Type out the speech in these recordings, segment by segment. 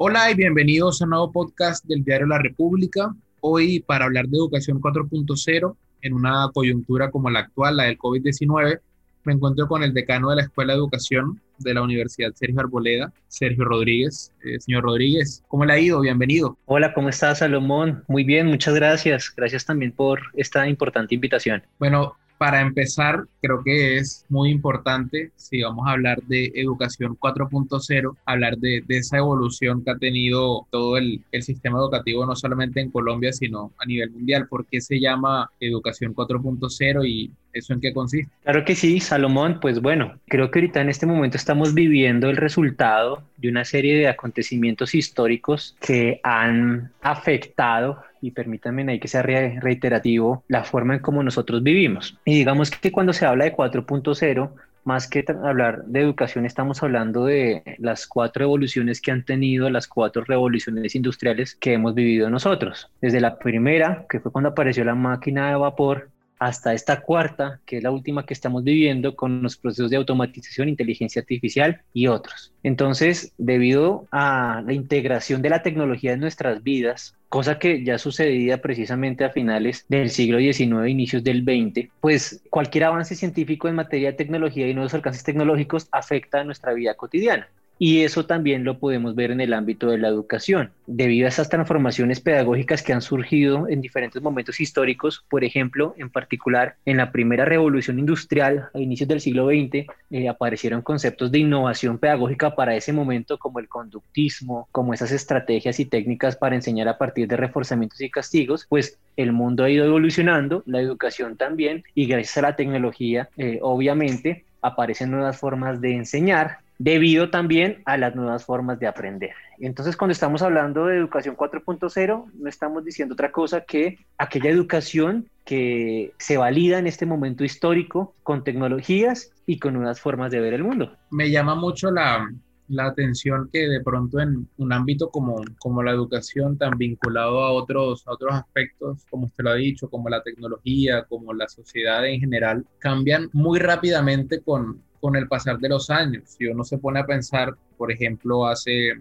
Hola y bienvenidos a un nuevo podcast del Diario La República. Hoy para hablar de educación 4.0 en una coyuntura como la actual, la del COVID-19, me encuentro con el decano de la Escuela de Educación de la Universidad Sergio Arboleda, Sergio Rodríguez. Eh, señor Rodríguez, ¿cómo le ha ido? Bienvenido. Hola, ¿cómo estás, Salomón? Muy bien, muchas gracias. Gracias también por esta importante invitación. Bueno, para empezar, creo que es muy importante, si vamos a hablar de educación 4.0, hablar de, esa evolución que ha tenido todo el, el, sistema educativo, no solamente en Colombia, sino a nivel mundial. ¿Por qué se llama educación 4.0 y ¿Eso en qué consiste? Claro que sí, Salomón. Pues bueno, creo que ahorita en este momento estamos viviendo el resultado de una serie de acontecimientos históricos que han afectado y permítanme ahí que sea reiterativo, la forma en cómo nosotros vivimos. Y digamos que cuando se habla de 4.0, más que hablar de educación, estamos hablando de las cuatro evoluciones que han tenido las cuatro revoluciones industriales que hemos vivido nosotros. Desde la primera, que fue cuando apareció la máquina de vapor, hasta esta cuarta, que es la última que estamos viviendo con los procesos de automatización, inteligencia artificial y otros. Entonces, debido a la integración de la tecnología en nuestras vidas, cosa que ya sucedía precisamente a finales del siglo XIX, inicios del XX, pues cualquier avance científico en materia de tecnología y nuevos alcances tecnológicos afecta a nuestra vida cotidiana. Y eso también lo podemos ver en el ámbito de la educación. Debido a esas transformaciones pedagógicas que han surgido en diferentes momentos históricos, por ejemplo, en particular en la primera revolución industrial a inicios del siglo XX, eh, aparecieron conceptos de innovación pedagógica para ese momento como el conductismo, como esas estrategias y técnicas para enseñar a partir de reforzamientos y castigos, pues el mundo ha ido evolucionando, la educación también, y gracias a la tecnología, eh, obviamente, aparecen nuevas formas de enseñar, debido también a las nuevas formas de aprender. Entonces, cuando estamos hablando de educación 4.0, no estamos diciendo otra cosa que aquella educación que se valida en este momento histórico con tecnologías y con nuevas formas de ver el mundo. Me llama mucho la, la atención que de pronto en un ámbito como, como la educación, tan vinculado a otros, a otros aspectos, como usted lo ha dicho, como la tecnología, como la sociedad en general, cambian muy rápidamente con, con el pasar de los años. Si uno se pone a pensar, por ejemplo, hace,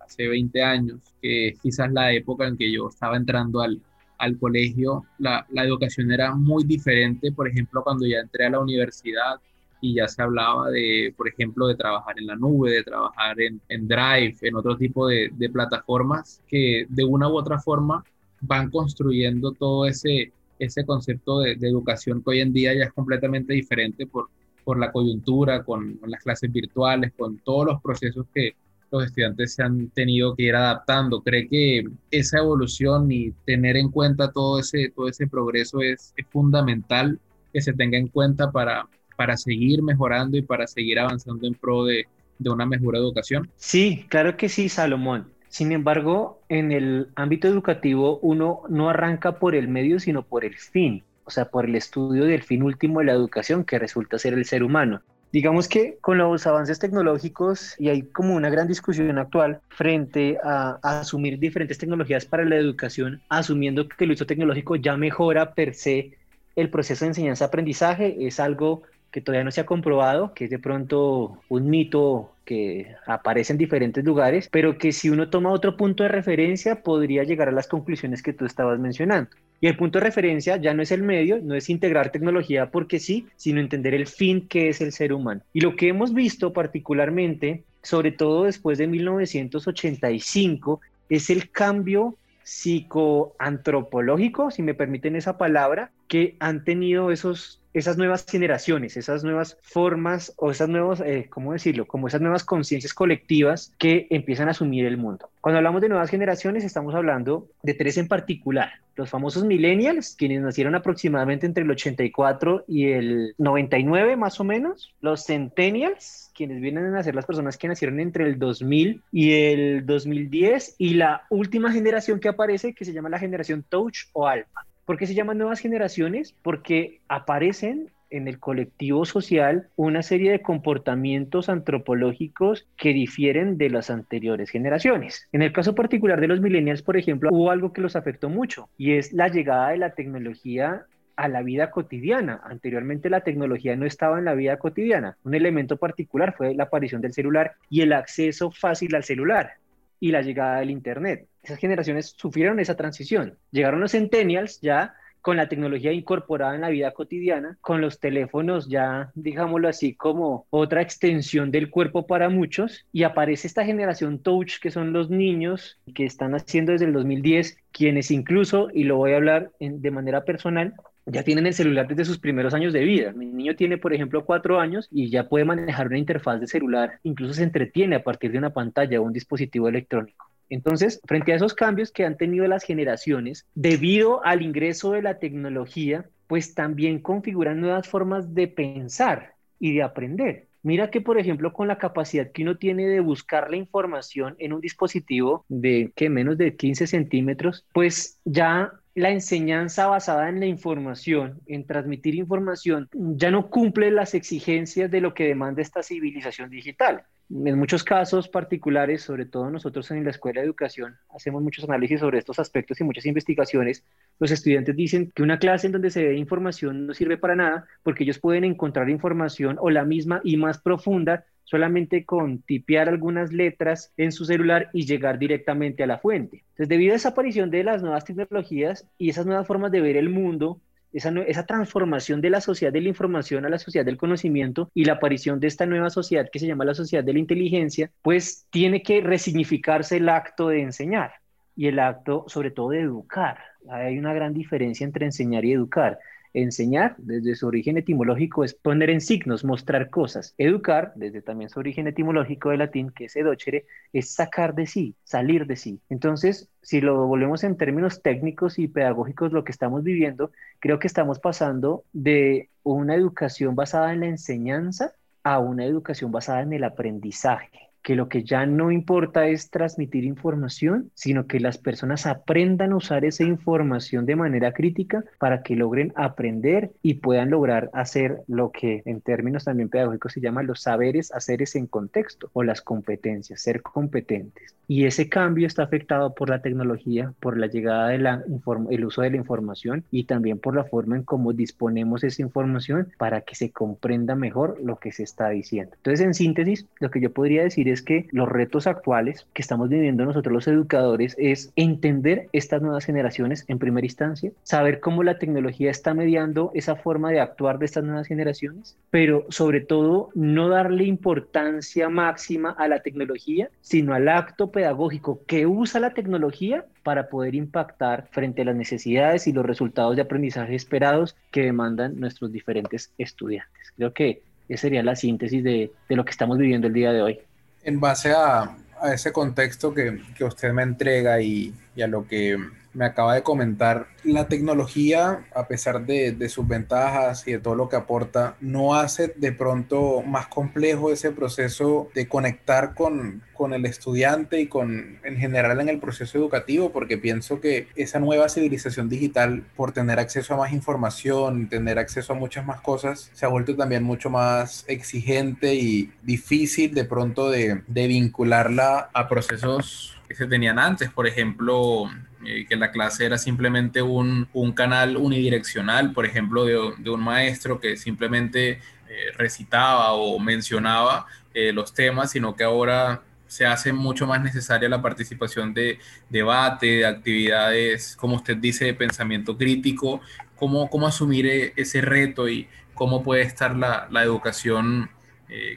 hace 20 años, que quizás la época en que yo estaba entrando al, al colegio, la, la, educación era muy diferente, por ejemplo, cuando ya entré a la universidad y ya se hablaba de, por ejemplo, de trabajar en la nube, de trabajar en, en Drive, en otro tipo de, de, plataformas que de una u otra forma van construyendo todo ese, ese concepto de, de educación que hoy en día ya es completamente diferente por, por la coyuntura, con, las clases virtuales, con todos los procesos que los estudiantes se han tenido que ir adaptando. ¿Cree que esa evolución y tener en cuenta todo ese, todo ese progreso es, fundamental que se tenga en cuenta para, para seguir mejorando y para seguir avanzando en pro de, de una mejor educación? Sí, claro que sí, Salomón. Sin embargo, en el ámbito educativo uno no arranca por el medio, sino por el fin o sea, por el estudio del fin último de la educación, que resulta ser el ser humano. Digamos que con los avances tecnológicos, y hay como una gran discusión actual frente a, asumir diferentes tecnologías para la educación, asumiendo que el uso tecnológico ya mejora per se el proceso de enseñanza-aprendizaje, es algo que todavía no se ha comprobado, que es de pronto un mito que aparece en diferentes lugares, pero que si uno toma otro punto de referencia podría llegar a las conclusiones que tú estabas mencionando. Y el punto de referencia ya no es el medio, no es integrar tecnología porque sí, sino entender el fin que es el ser humano. Y lo que hemos visto particularmente, sobre todo después de 1985, es el cambio psicoantropológico, si me permiten esa palabra, que han tenido esos esas nuevas generaciones, esas nuevas formas o esas nuevas, eh, ¿cómo decirlo? Como esas nuevas conciencias colectivas que empiezan a asumir el mundo. Cuando hablamos de nuevas generaciones, estamos hablando de tres en particular. Los famosos millennials, quienes nacieron aproximadamente entre el 84 y el 99 más o menos. Los centennials, quienes vienen a ser las personas que nacieron entre el 2000 y el 2010. Y la última generación que aparece, que se llama la generación Touch o Alpha. ¿Por qué se llaman nuevas generaciones? Porque aparecen en el colectivo social una serie de comportamientos antropológicos que difieren de las anteriores generaciones. En el caso particular de los millennials, por ejemplo, hubo algo que los afectó mucho y es la llegada de la tecnología a la vida cotidiana. Anteriormente la tecnología no estaba en la vida cotidiana. Un elemento particular fue la aparición del celular y el acceso fácil al celular. y la llegada del Internet. Esas generaciones sufrieron esa transición. Llegaron los centennials ya con la tecnología incorporada en la vida cotidiana, con los teléfonos ya, digámoslo así, como otra extensión del cuerpo para muchos, y aparece esta generación touch, que son los niños que están haciendo desde el 2010, quienes incluso, y lo voy a hablar de manera personal, ya tienen el celular desde sus primeros años de vida. Mi niño tiene, por ejemplo, cuatro años y ya puede manejar una interfaz de celular, incluso se entretiene a partir de una pantalla o un dispositivo electrónico. Entonces, frente a esos cambios que han tenido las generaciones, debido al ingreso de la tecnología, pues también configuran nuevas formas de pensar y de aprender. Mira que, por ejemplo, con la capacidad que uno tiene de buscar la información en un dispositivo de que menos de 15 centímetros, pues ya la enseñanza basada en la información, en transmitir información, ya no cumple las exigencias de lo que demanda esta civilización digital. En muchos casos particulares, sobre todo nosotros en la Escuela de Educación, hacemos muchos análisis sobre estos aspectos y muchas investigaciones. Los estudiantes dicen que una clase en donde se ve información no sirve para nada porque ellos pueden encontrar información o la misma y más profunda solamente con tipear algunas letras en su celular y llegar directamente a la fuente. Entonces, debido a esa aparición de las nuevas tecnologías y esas nuevas formas de ver el mundo, esa, esa, transformación de la sociedad de la información a la sociedad del conocimiento y la aparición de esta nueva sociedad que se llama la sociedad de la inteligencia, pues tiene que resignificarse el acto de enseñar y el acto sobre todo de educar. Hay una gran diferencia entre enseñar y educar. Enseñar, desde su origen etimológico, es poner en signos, mostrar cosas. Educar, desde también su origen etimológico de latín, que es edochere, es sacar de sí, salir de sí. Entonces, si lo volvemos en términos técnicos y pedagógicos, lo que estamos viviendo, creo que estamos pasando de una educación basada en la enseñanza a una educación basada en el aprendizaje que lo que ya no importa es transmitir información, sino que las personas aprendan a usar esa información de manera crítica para que logren aprender y puedan lograr hacer lo que en términos también pedagógicos se llama los saberes, haceres en contexto o las competencias, ser competentes. Y ese cambio está afectado por la tecnología, por la llegada de la el uso de la información y también por la forma en cómo disponemos esa información para que se comprenda mejor lo que se está diciendo. Entonces, en síntesis, lo que yo podría decir es es que los retos actuales que estamos viviendo nosotros los educadores es entender estas nuevas generaciones en primera instancia, saber cómo la tecnología está mediando esa forma de actuar de estas nuevas generaciones, pero sobre todo no darle importancia máxima a la tecnología, sino al acto pedagógico que usa la tecnología para poder impactar frente a las necesidades y los resultados de aprendizaje esperados que demandan nuestros diferentes estudiantes. Creo que esa sería la síntesis de, de lo que estamos viviendo el día de hoy en base a, ese contexto que, usted me entrega y, y, a lo que me acaba de comentar, la tecnología, a pesar de, sus ventajas y de todo lo que aporta, no hace de pronto más complejo ese proceso de conectar con, con el estudiante y con en general en el proceso educativo, porque pienso que esa nueva civilización digital, por tener acceso a más información, tener acceso a muchas más cosas, se ha vuelto también mucho más exigente y difícil de pronto de, de vincularla a procesos que se tenían antes, por ejemplo, eh, que la clase era simplemente un, un canal unidireccional, por ejemplo, de, de un maestro que simplemente eh, recitaba o mencionaba eh, los temas, sino que ahora se hace mucho más necesaria la participación de debate, de actividades, como usted dice, de pensamiento crítico, cómo, cómo asumir ese reto y cómo puede estar la, la educación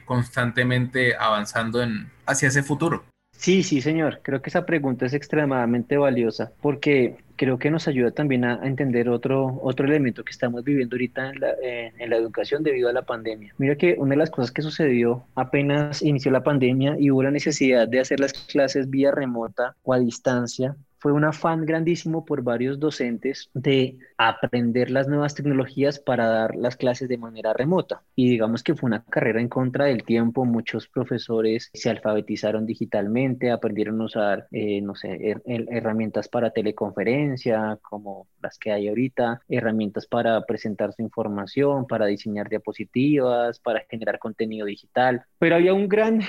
constantemente avanzando en, hacia ese futuro. Sí, sí, señor. Creo que esa pregunta es extremadamente valiosa porque creo que nos ayuda también a, entender otro, otro elemento que estamos viviendo ahorita en la, en la educación debido a la pandemia. Mira que una de las cosas que sucedió apenas inició la pandemia y hubo la necesidad de hacer las clases vía remota o a distancia fue un afán grandísimo por varios docentes de aprender las nuevas tecnologías para dar las clases de manera remota. Y digamos que fue una carrera en contra del tiempo. Muchos profesores se alfabetizaron digitalmente, aprendieron a usar, eh, no sé, herramientas para teleconferencia, como las que hay ahorita, herramientas para presentar su información, para diseñar diapositivas, para generar contenido digital. Pero había un gran,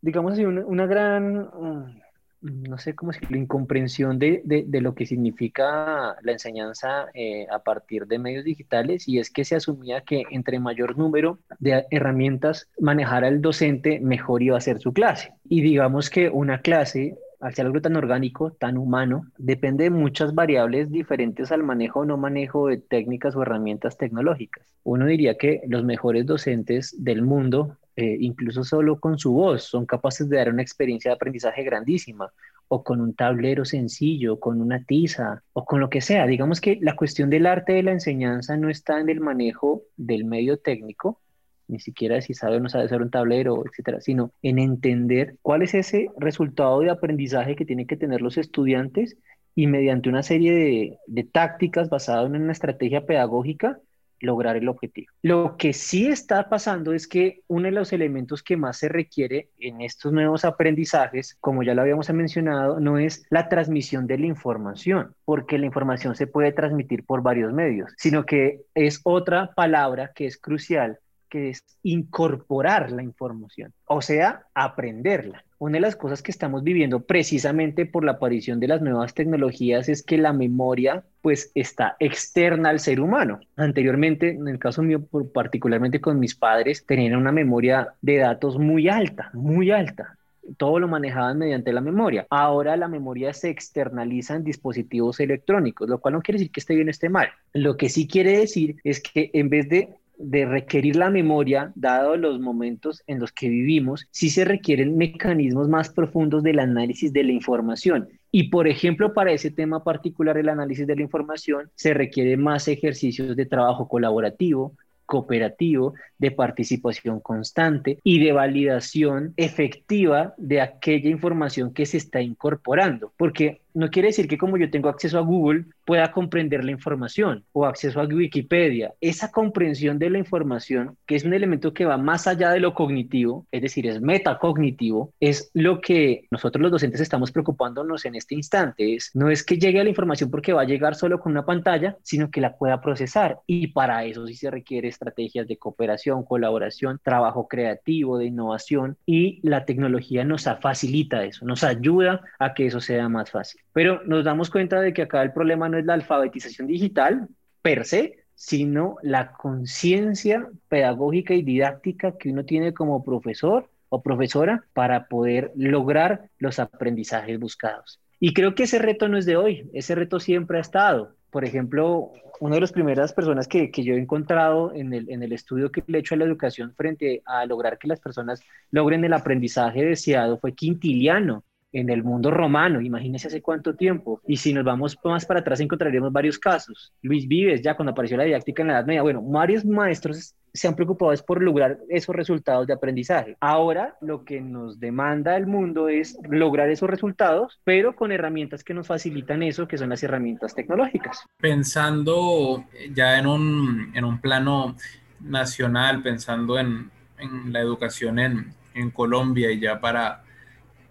digamos así, una, gran... Mm, no sé cómo decirlo, incomprensión de, de, lo que significa la enseñanza eh, a partir de medios digitales y es que se asumía que entre mayor número de herramientas manejara el docente, mejor iba a ser su clase. Y digamos que una clase al ser algo tan orgánico, tan humano, depende de muchas variables diferentes al manejo o no manejo de técnicas o herramientas tecnológicas. Uno diría que los mejores docentes del mundo, eh, incluso solo con su voz, son capaces de dar una experiencia de aprendizaje grandísima o con un tablero sencillo, con una tiza o con lo que sea. Digamos que la cuestión del arte de la enseñanza no está en el manejo del medio técnico, ni siquiera si sabe o no sabe hacer un tablero, etcétera, sino en entender cuál es ese resultado de aprendizaje que tienen que tener los estudiantes y mediante una serie de, de tácticas basadas en una estrategia pedagógica lograr el objetivo. Lo que sí está pasando es que uno de los elementos que más se requiere en estos nuevos aprendizajes, como ya lo habíamos mencionado, no es la transmisión de la información, porque la información se puede transmitir por varios medios, sino que es otra palabra que es crucial que es incorporar la información, o sea, aprenderla. Una de las cosas que estamos viviendo precisamente por la aparición de las nuevas tecnologías es que la memoria pues está externa al ser humano. Anteriormente, en el caso mío, particularmente con mis padres, tenían una memoria de datos muy alta, muy alta todo lo manejaban mediante la memoria. Ahora la memoria se externaliza en dispositivos electrónicos, lo cual no quiere decir que esté bien o esté mal. Lo que sí quiere decir es que en vez de de requerir la memoria, dado los momentos en los que vivimos, sí se requieren mecanismos más profundos del análisis de la información. Y, por ejemplo, para ese tema particular, el análisis de la información, se requiere más ejercicios de trabajo colaborativo, cooperativo, de participación constante y de validación efectiva de aquella información que se está incorporando. Porque no quiere decir que como yo tengo acceso a Google pueda comprender la información o acceso a Wikipedia. Esa comprensión de la información, que es un elemento que va más allá de lo cognitivo, es decir, es metacognitivo, es lo que nosotros los docentes estamos preocupándonos en este instante. Es, no es que llegue a la información porque va a llegar solo con una pantalla, sino que la pueda procesar. Y para eso sí se requiere estrategias de cooperación, colaboración, trabajo creativo, de innovación y la tecnología nos facilita eso, nos ayuda a que eso sea más fácil. Pero nos damos cuenta de que acá el problema no es la alfabetización digital per se, sino la conciencia pedagógica y didáctica que uno tiene como profesor o profesora para poder lograr los aprendizajes buscados. Y creo que ese reto no es de hoy, ese reto siempre ha estado. Por ejemplo, una de las primeras personas que, que yo he encontrado en el, en el estudio que le he hecho a la educación frente a lograr que las personas logren el aprendizaje deseado fue Quintiliano en el mundo romano, imagínese hace cuánto tiempo. Y si nos vamos más para atrás encontraremos varios casos. Luis Vives, ya cuando apareció la didáctica en la Edad Media, bueno, varios maestros se han preocupado es por lograr esos resultados de aprendizaje. Ahora lo que nos demanda el mundo es lograr esos resultados, pero con herramientas que nos facilitan eso, que son las herramientas tecnológicas. Pensando ya en un, en un plano nacional, pensando en, en la educación en, en Colombia y ya para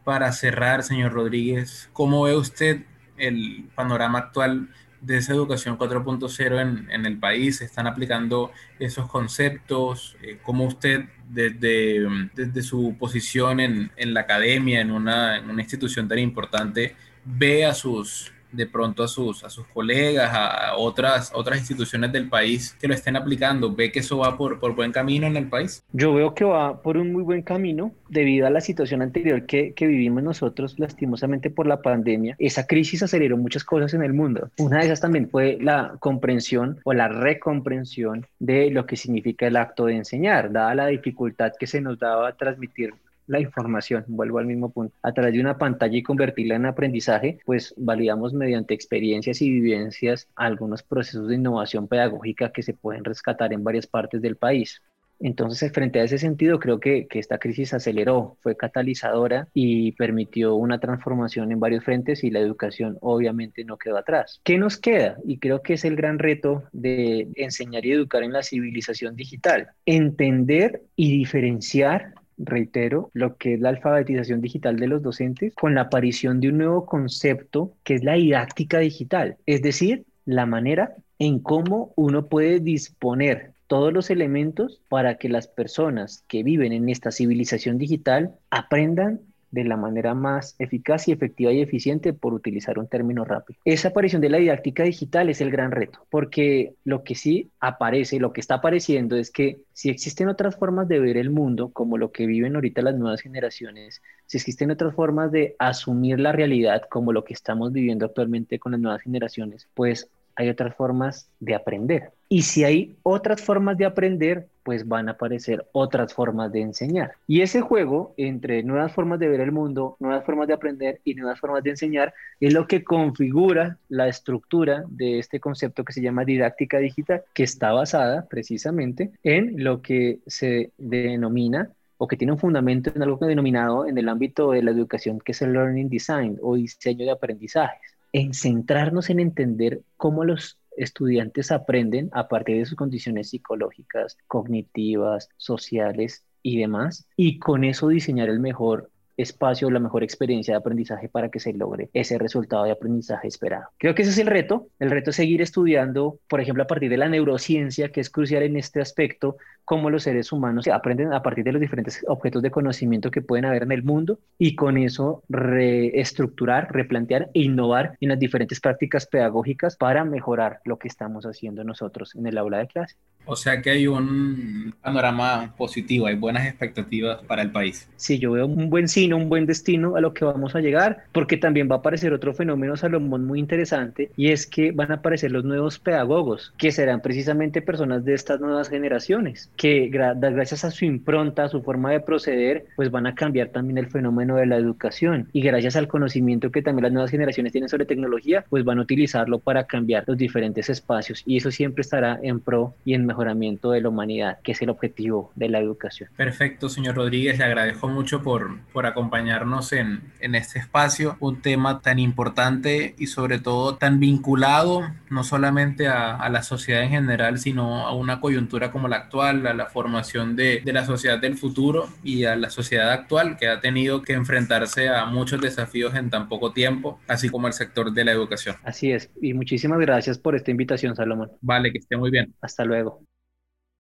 para cerrar, señor Rodríguez, ¿cómo ve usted el panorama actual de esa educación 4.0 en, en, el país? ¿Se están aplicando esos conceptos? Eh, ¿Cómo usted, desde, desde su posición en, en la academia, en una, en una institución tan importante, ve a sus de pronto a sus, a sus colegas, a otras, otras instituciones del país que lo estén aplicando? ¿Ve que eso va por, por buen camino en el país? Yo veo que va por un muy buen camino debido a la situación anterior que, que vivimos nosotros lastimosamente por la pandemia. Esa crisis aceleró muchas cosas en el mundo. Una de esas también fue la comprensión o la recomprensión de lo que significa el acto de enseñar, dada la dificultad que se nos daba transmitir la información, vuelvo al mismo punto, a través de una pantalla y convertirla en aprendizaje, pues validamos mediante experiencias y vivencias algunos procesos de innovación pedagógica que se pueden rescatar en varias partes del país. Entonces, frente a ese sentido, creo que, que, esta crisis aceleró, fue catalizadora y permitió una transformación en varios frentes y la educación obviamente no quedó atrás. ¿Qué nos queda? Y creo que es el gran reto de enseñar y educar en la civilización digital. Entender y diferenciar reitero, lo que es la alfabetización digital de los docentes con la aparición de un nuevo concepto que es la didáctica digital, es decir, la manera en cómo uno puede disponer todos los elementos para que las personas que viven en esta civilización digital aprendan de la manera más eficaz y efectiva y eficiente, por utilizar un término rápido. Esa aparición de la didáctica digital es el gran reto, porque lo que sí aparece, lo que está apareciendo es que si existen otras formas de ver el mundo, como lo que viven ahorita las nuevas generaciones, si existen otras formas de asumir la realidad, como lo que estamos viviendo actualmente con las nuevas generaciones, pues hay otras formas de aprender. Y si hay otras formas de aprender, pues van a aparecer otras formas de enseñar. Y ese juego entre nuevas formas de ver el mundo, nuevas formas de aprender y nuevas formas de enseñar es lo que configura la estructura de este concepto que se llama didáctica digital, que está basada precisamente en lo que se denomina o que tiene un fundamento en algo denominado en el ámbito de la educación, que es el learning design o diseño de aprendizajes en centrarnos en entender cómo los estudiantes aprenden a partir de sus condiciones psicológicas, cognitivas, sociales y demás, y con eso diseñar el mejor espacio, la mejor experiencia de aprendizaje para que se logre ese resultado de aprendizaje esperado. Creo que ese es el reto. El reto es seguir estudiando, por ejemplo, a partir de la neurociencia, que es crucial en este aspecto, cómo los seres humanos aprenden a partir de los diferentes objetos de conocimiento que pueden haber en el mundo y con eso reestructurar, replantear e innovar en las diferentes prácticas pedagógicas para mejorar lo que estamos haciendo nosotros en el aula de clase. O sea que hay un panorama positivo, hay buenas expectativas para el país. Sí, yo veo un buen sino, un buen destino a lo que vamos a llegar, porque también va a aparecer otro fenómeno, Salomón, muy interesante, y es que van a aparecer los nuevos pedagogos, que serán precisamente personas de estas nuevas generaciones que gracias a su impronta, a su forma de proceder, pues van a cambiar también el fenómeno de la educación y gracias al conocimiento que también las nuevas generaciones tienen sobre tecnología, pues van a utilizarlo para cambiar los diferentes espacios y eso siempre estará en pro y en mejoramiento de la humanidad, que es el objetivo de la educación. Perfecto, señor Rodríguez, le agradezco mucho por, por acompañarnos en, en este espacio, un tema tan importante y sobre todo tan vinculado no solamente a, a la sociedad en general, sino a una coyuntura como la actual, a la formación de, de, la sociedad del futuro y a la sociedad actual que ha tenido que enfrentarse a muchos desafíos en tan poco tiempo, así como el sector de la educación. Así es, y muchísimas gracias por esta invitación, Salomón. Vale, que esté muy bien. Hasta luego.